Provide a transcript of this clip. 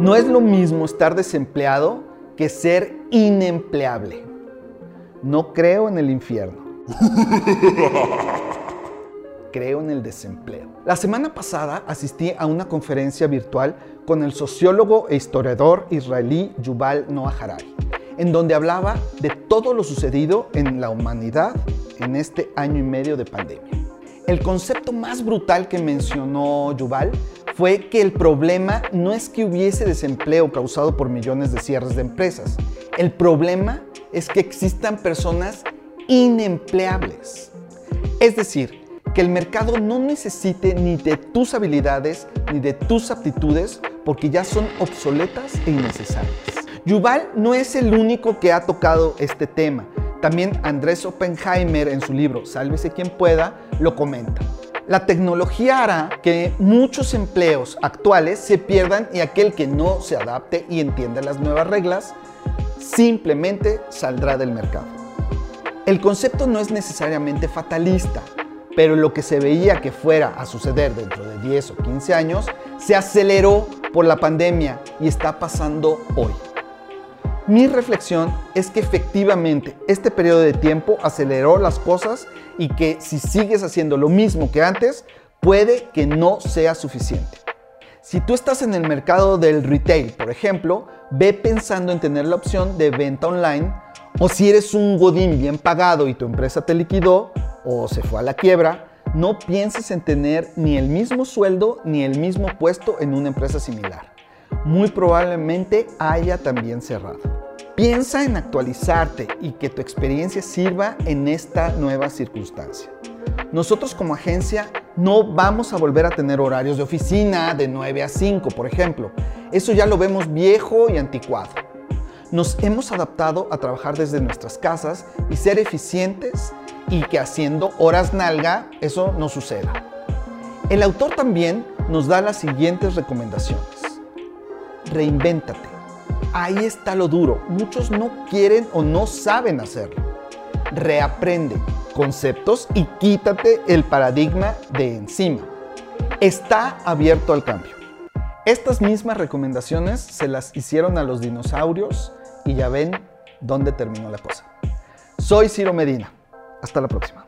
No es lo mismo estar desempleado que ser inempleable. No creo en el infierno. Creo en el desempleo. La semana pasada asistí a una conferencia virtual con el sociólogo e historiador israelí Yuval Noah Harari, en donde hablaba de todo lo sucedido en la humanidad en este año y medio de pandemia. El concepto más brutal que mencionó Yuval fue que el problema no es que hubiese desempleo causado por millones de cierres de empresas. El problema es que existan personas inempleables. Es decir, que el mercado no necesite ni de tus habilidades ni de tus aptitudes porque ya son obsoletas e innecesarias. Yuval no es el único que ha tocado este tema. También Andrés Oppenheimer en su libro Sálvese quien pueda lo comenta. La tecnología hará que muchos empleos actuales se pierdan y aquel que no se adapte y entienda las nuevas reglas simplemente saldrá del mercado. El concepto no es necesariamente fatalista, pero lo que se veía que fuera a suceder dentro de 10 o 15 años se aceleró por la pandemia y está pasando hoy. Mi reflexión es que efectivamente este periodo de tiempo aceleró las cosas y que si sigues haciendo lo mismo que antes, puede que no sea suficiente. Si tú estás en el mercado del retail, por ejemplo, ve pensando en tener la opción de venta online o si eres un godín bien pagado y tu empresa te liquidó o se fue a la quiebra, no pienses en tener ni el mismo sueldo ni el mismo puesto en una empresa similar. Muy probablemente haya también cerrado. Piensa en actualizarte y que tu experiencia sirva en esta nueva circunstancia. Nosotros como agencia no vamos a volver a tener horarios de oficina de 9 a 5, por ejemplo. Eso ya lo vemos viejo y anticuado nos hemos adaptado a trabajar desde nuestras casas y ser eficientes y que haciendo horas nalga eso no suceda. El autor también nos da las siguientes recomendaciones. Reinvéntate. Ahí está lo duro. Muchos no quieren o no saben hacerlo. Reaprende conceptos y quítate el paradigma de encima. Está abierto al cambio. Estas mismas recomendaciones se las hicieron a los dinosaurios y ya ven dónde terminó la cosa. Soy Ciro Medina. Hasta la próxima.